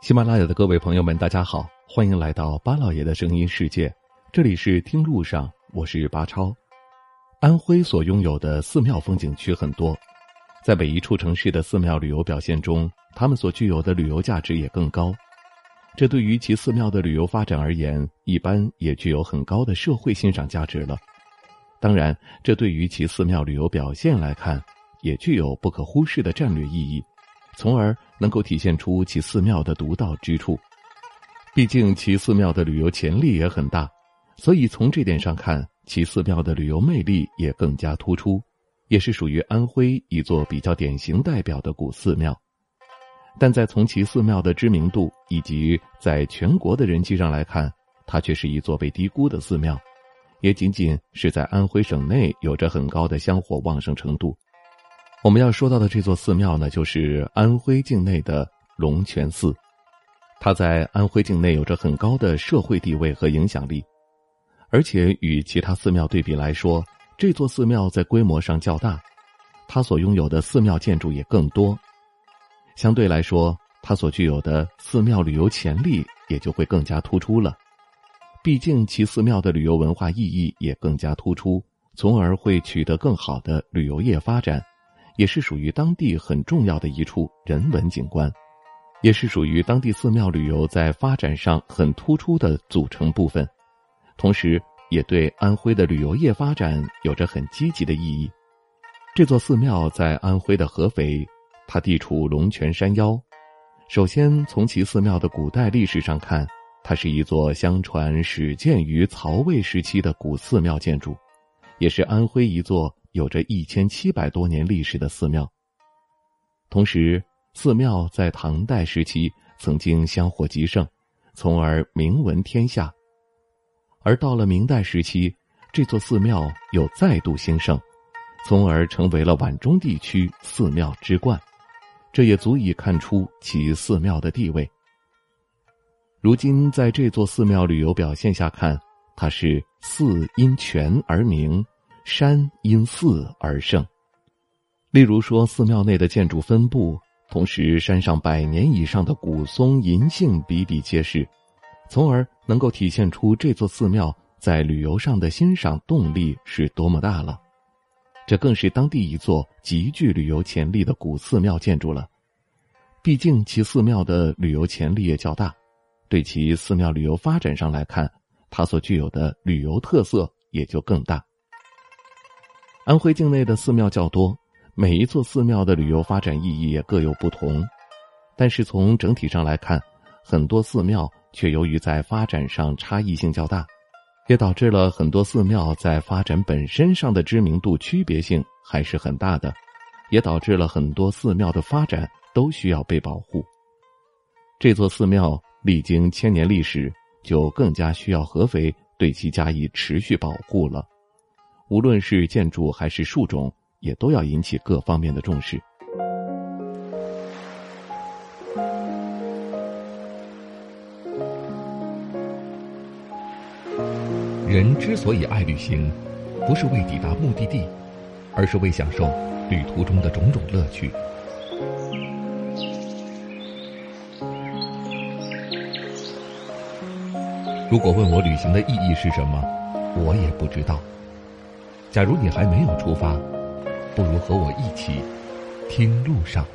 喜马拉雅的各位朋友们，大家好，欢迎来到巴老爷的声音世界。这里是听路上，我是巴超。安徽所拥有的寺庙风景区很多，在每一处城市的寺庙旅游表现中，他们所具有的旅游价值也更高。这对于其寺庙的旅游发展而言，一般也具有很高的社会欣赏价值了。当然，这对于其寺庙旅游表现来看，也具有不可忽视的战略意义。从而能够体现出其寺庙的独到之处。毕竟其寺庙的旅游潜力也很大，所以从这点上看，其寺庙的旅游魅力也更加突出，也是属于安徽一座比较典型代表的古寺庙。但在从其寺庙的知名度以及在全国的人气上来看，它却是一座被低估的寺庙，也仅仅是在安徽省内有着很高的香火旺盛程度。我们要说到的这座寺庙呢，就是安徽境内的龙泉寺。它在安徽境内有着很高的社会地位和影响力，而且与其他寺庙对比来说，这座寺庙在规模上较大，它所拥有的寺庙建筑也更多。相对来说，它所具有的寺庙旅游潜力也就会更加突出了。毕竟其寺庙的旅游文化意义也更加突出，从而会取得更好的旅游业发展。也是属于当地很重要的一处人文景观，也是属于当地寺庙旅游在发展上很突出的组成部分，同时也对安徽的旅游业发展有着很积极的意义。这座寺庙在安徽的合肥，它地处龙泉山腰。首先从其寺庙的古代历史上看，它是一座相传始建于曹魏时期的古寺庙建筑，也是安徽一座。有着一千七百多年历史的寺庙。同时，寺庙在唐代时期曾经香火极盛，从而名闻天下。而到了明代时期，这座寺庙又再度兴盛，从而成为了皖中地区寺庙之冠。这也足以看出其寺庙的地位。如今，在这座寺庙旅游表现下看，它是寺因泉而名。山因寺而盛，例如说寺庙内的建筑分布，同时山上百年以上的古松银杏比比皆是，从而能够体现出这座寺庙在旅游上的欣赏动力是多么大了。这更是当地一座极具旅游潜力的古寺庙建筑了。毕竟其寺庙的旅游潜力也较大，对其寺庙旅游发展上来看，它所具有的旅游特色也就更大。安徽境内的寺庙较多，每一座寺庙的旅游发展意义也各有不同，但是从整体上来看，很多寺庙却由于在发展上差异性较大，也导致了很多寺庙在发展本身上的知名度区别性还是很大的，也导致了很多寺庙的发展都需要被保护。这座寺庙历经千年历史，就更加需要合肥对其加以持续保护了。无论是建筑还是树种，也都要引起各方面的重视。人之所以爱旅行，不是为抵达目的地，而是为享受旅途中的种种乐趣。如果问我旅行的意义是什么，我也不知道。假如你还没有出发，不如和我一起听路上。